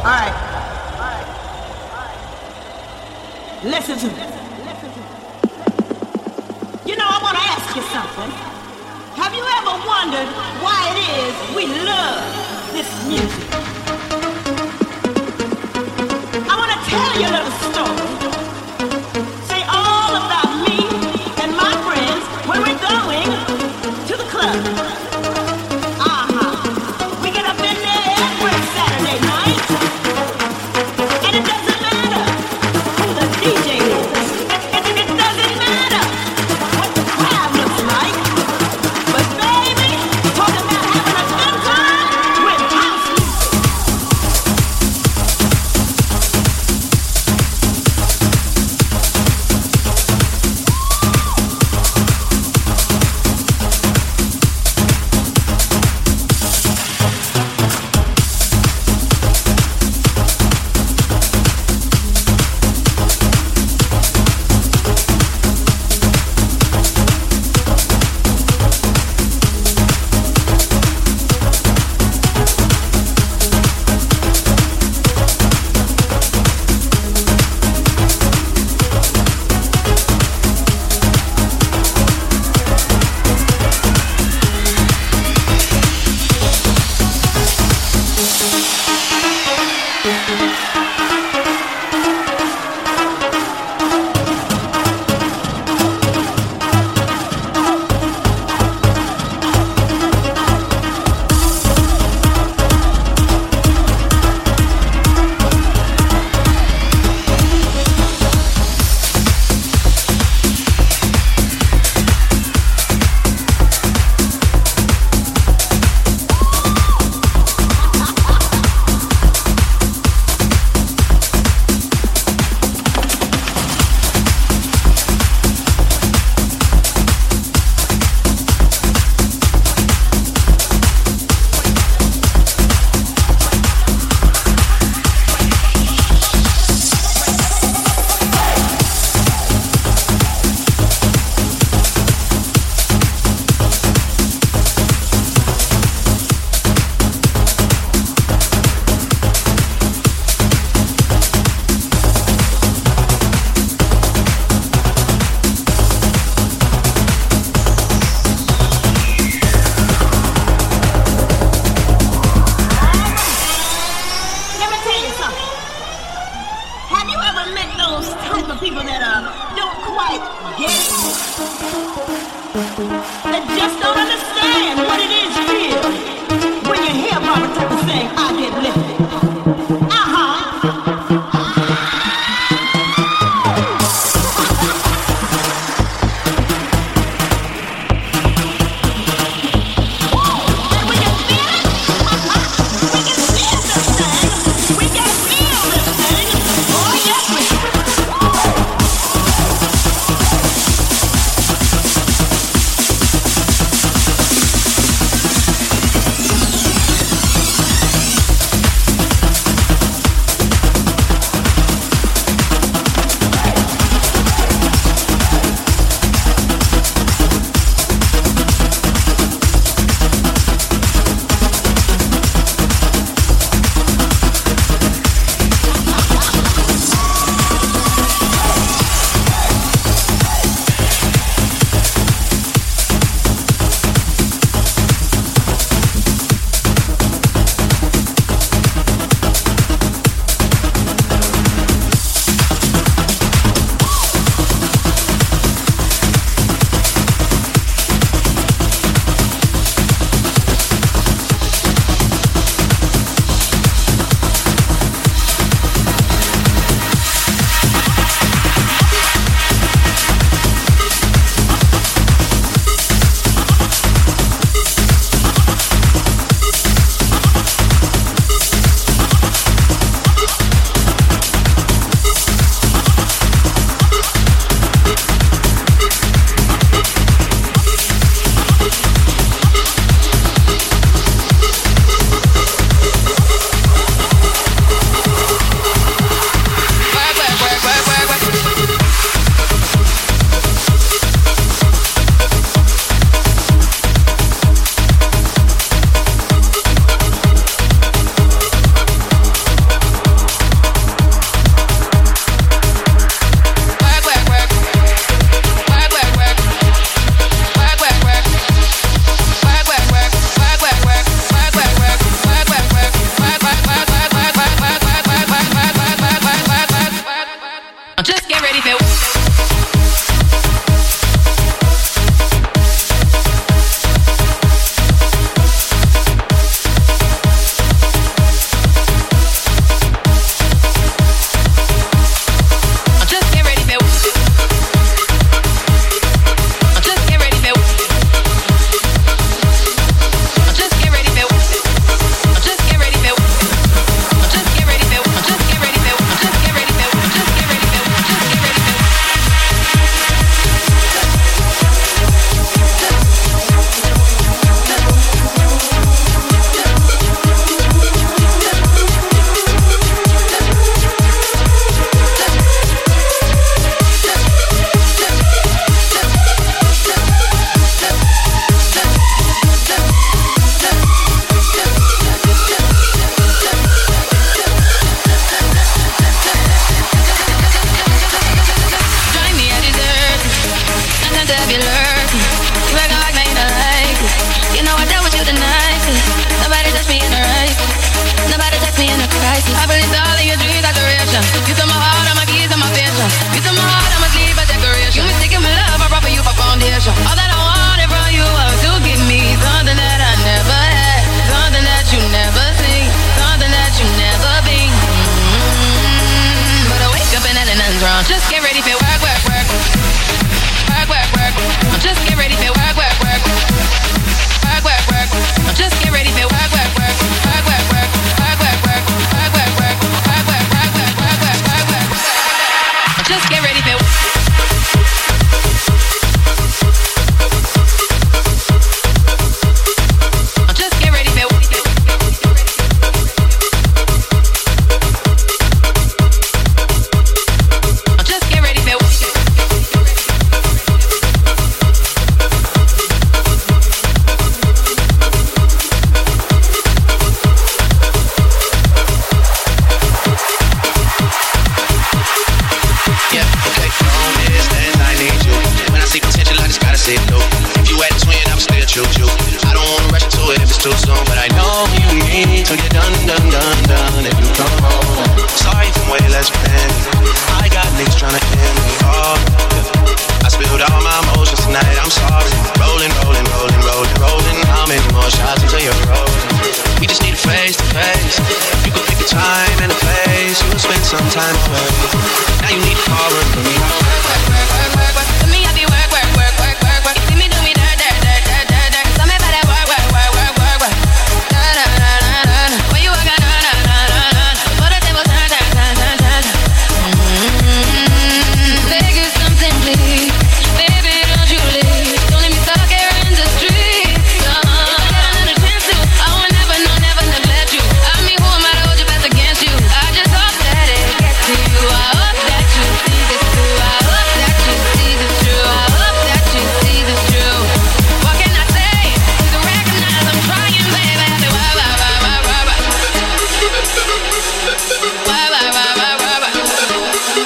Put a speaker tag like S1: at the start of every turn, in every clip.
S1: All right. All right. All right. Listen to me. You know, I want to ask you something. Have you ever wondered why it is we love this music? I want to tell you a little story.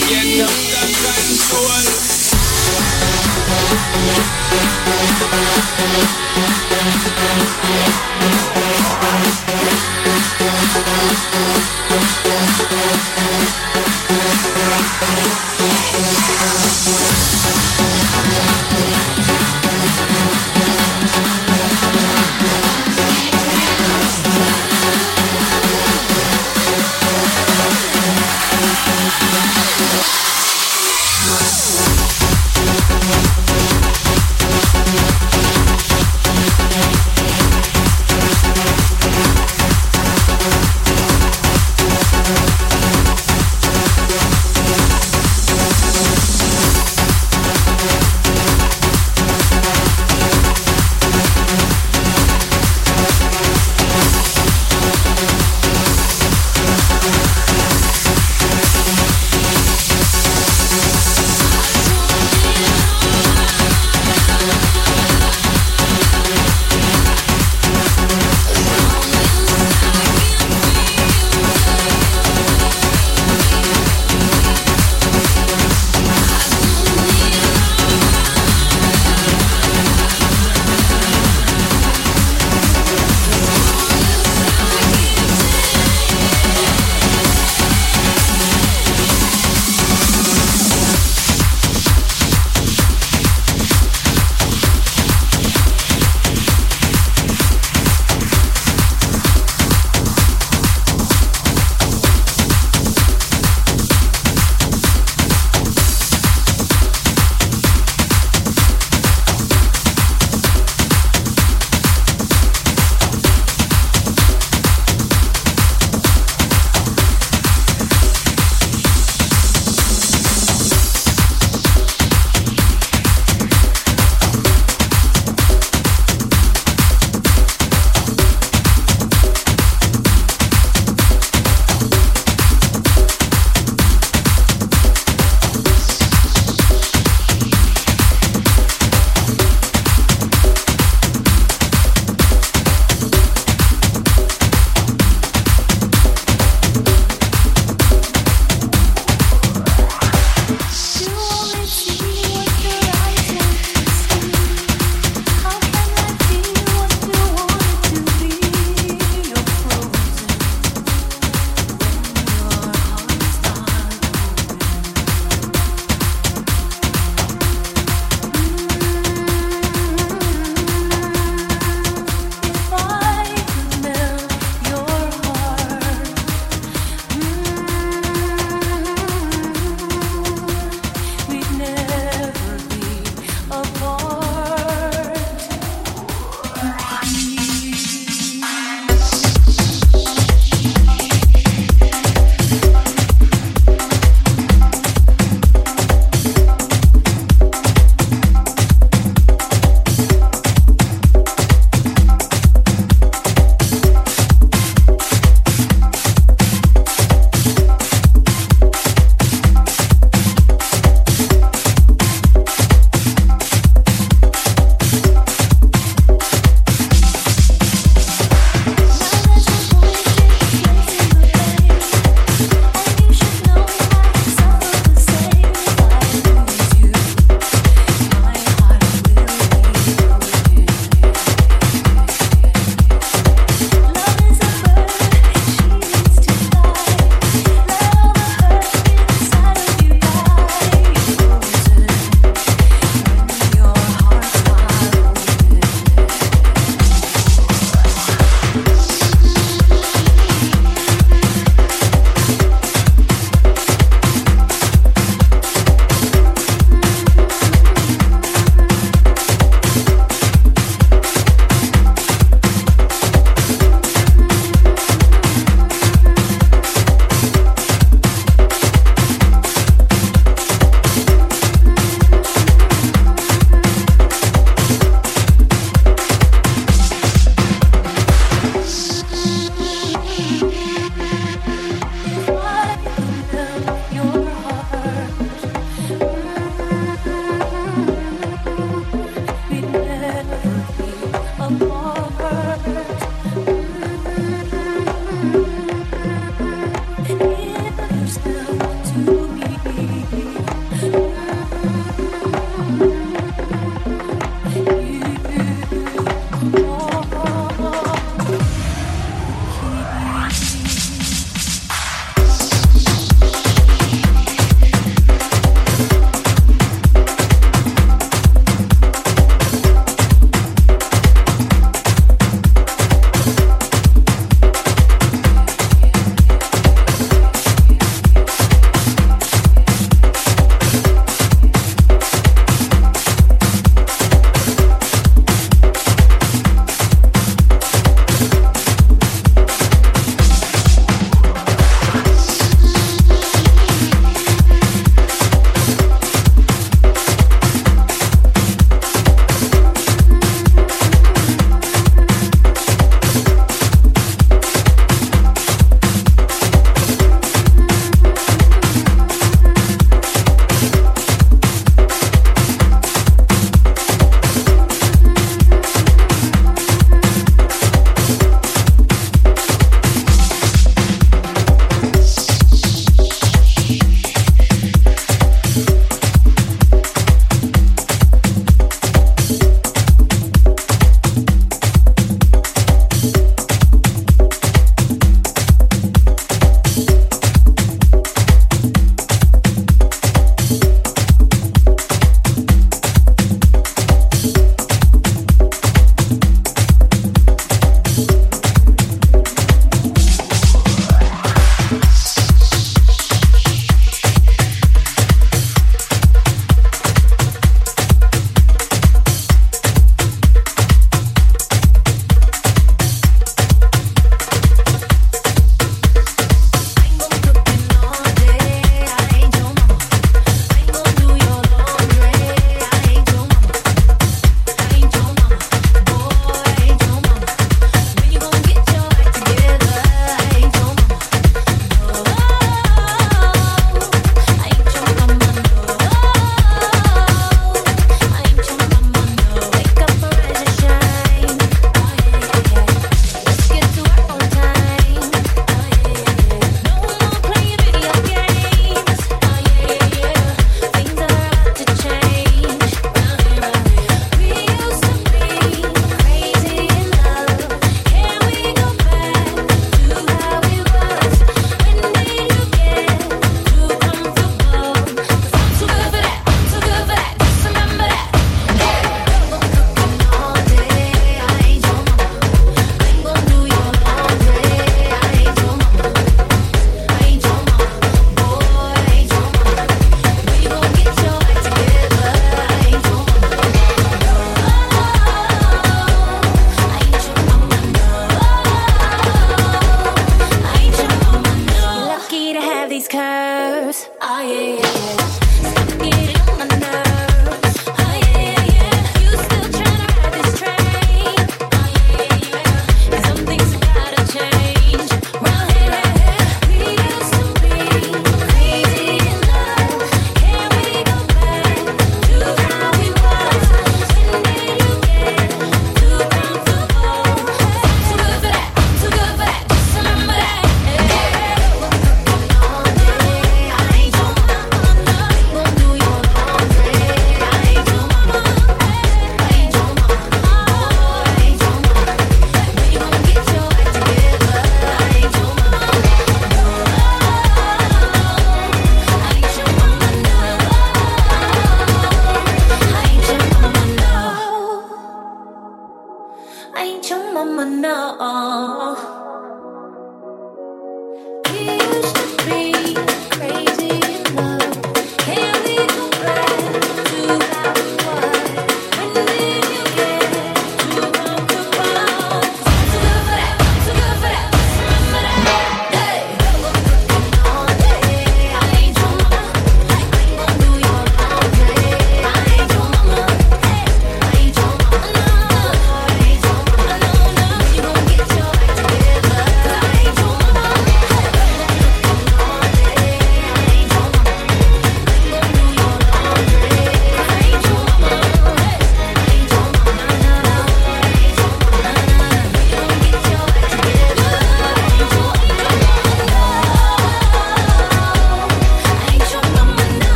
S1: get
S2: under control.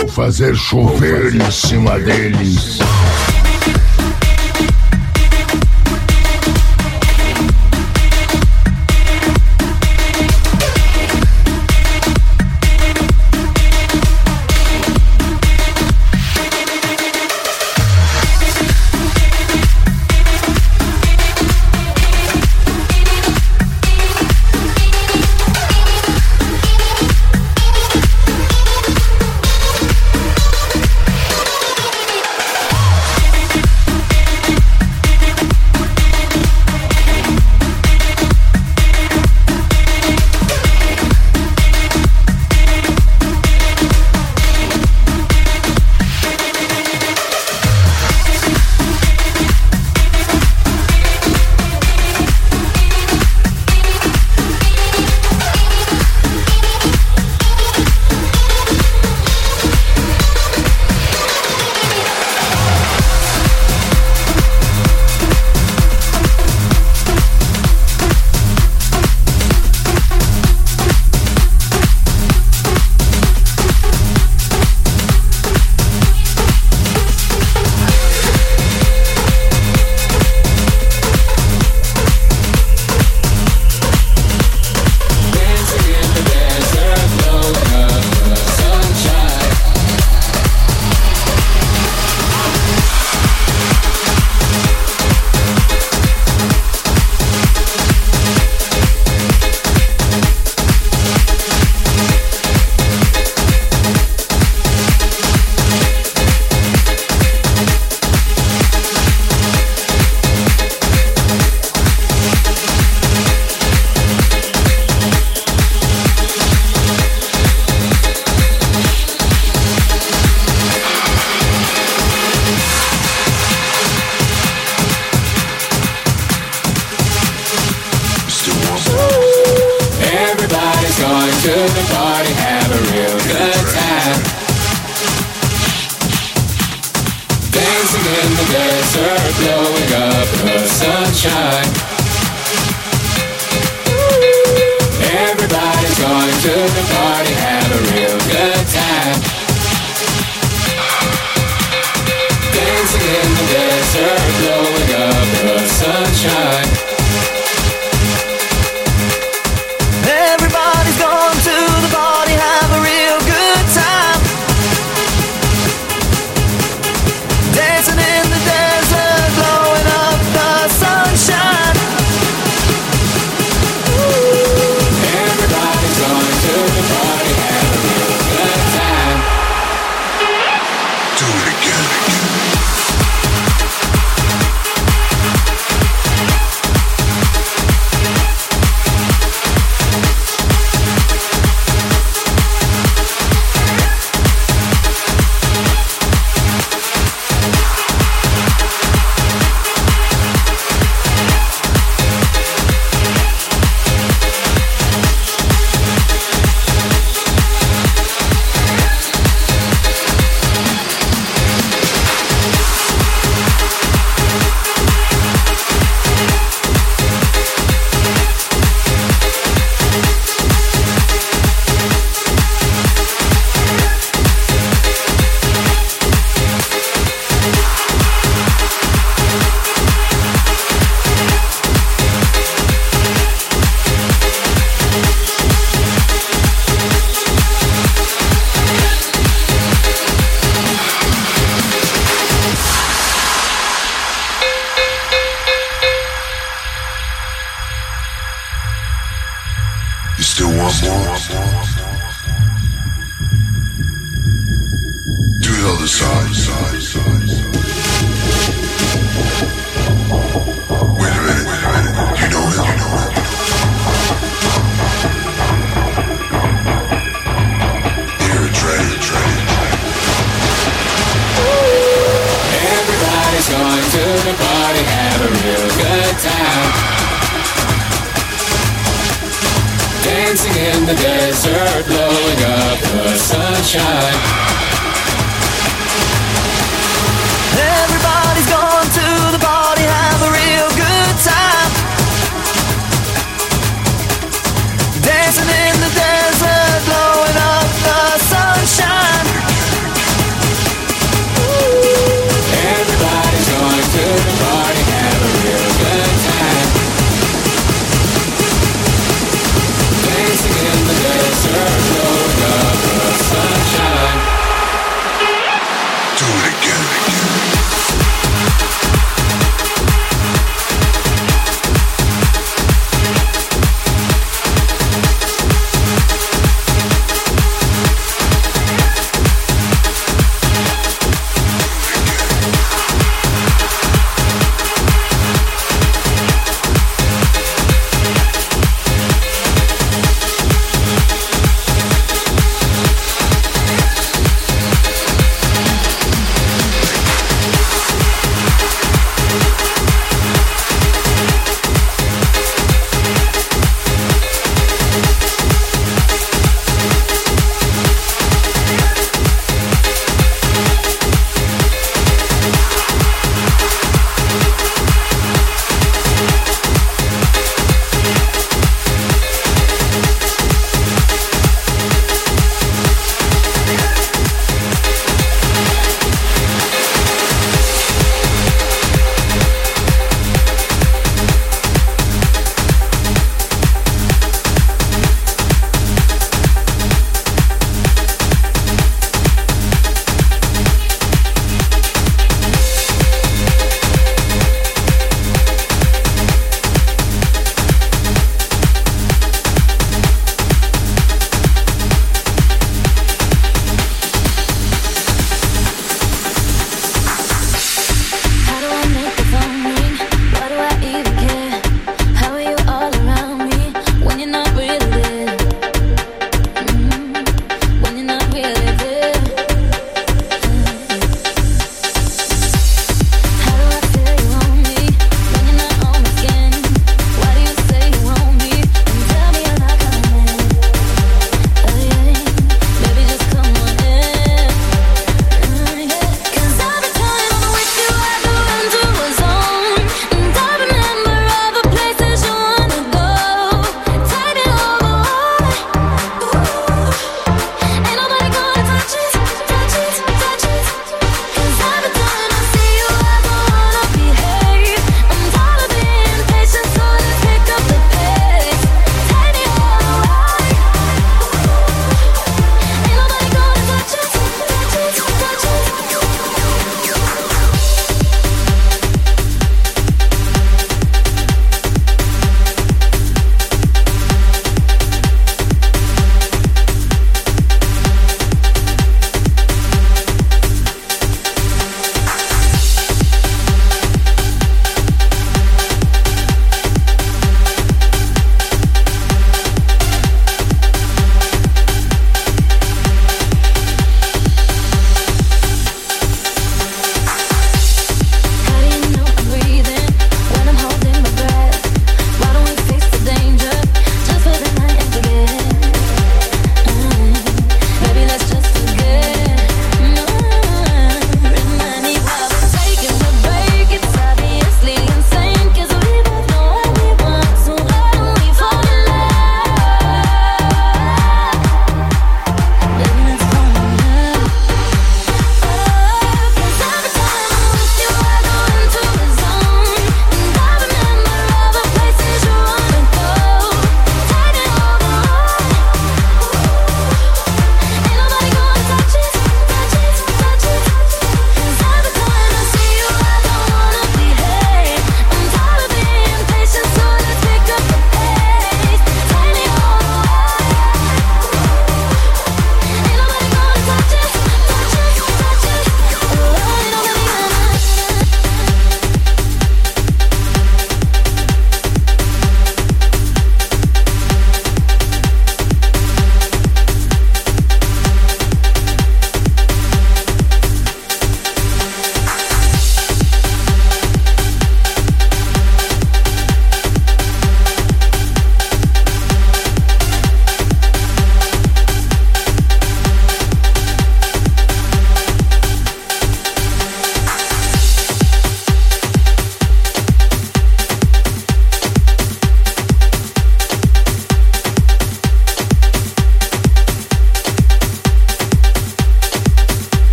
S2: Vou fazer chover em cima deles.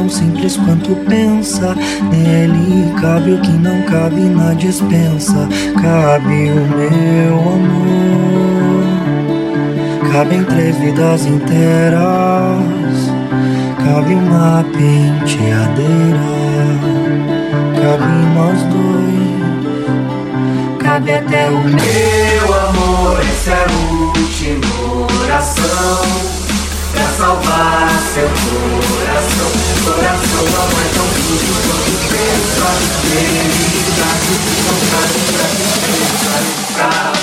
S3: Tão simples quanto pensa. Nele cabe o que não cabe na dispensa. Cabe o meu amor. Cabem três vidas inteiras. Cabe uma penteadeira. Cabe nós dois. Cabe até o meu amor. Essa é a última oração pra salvar seu coração. Coração não é tão duro quanto pensa. Ele tá tudo não sabe pra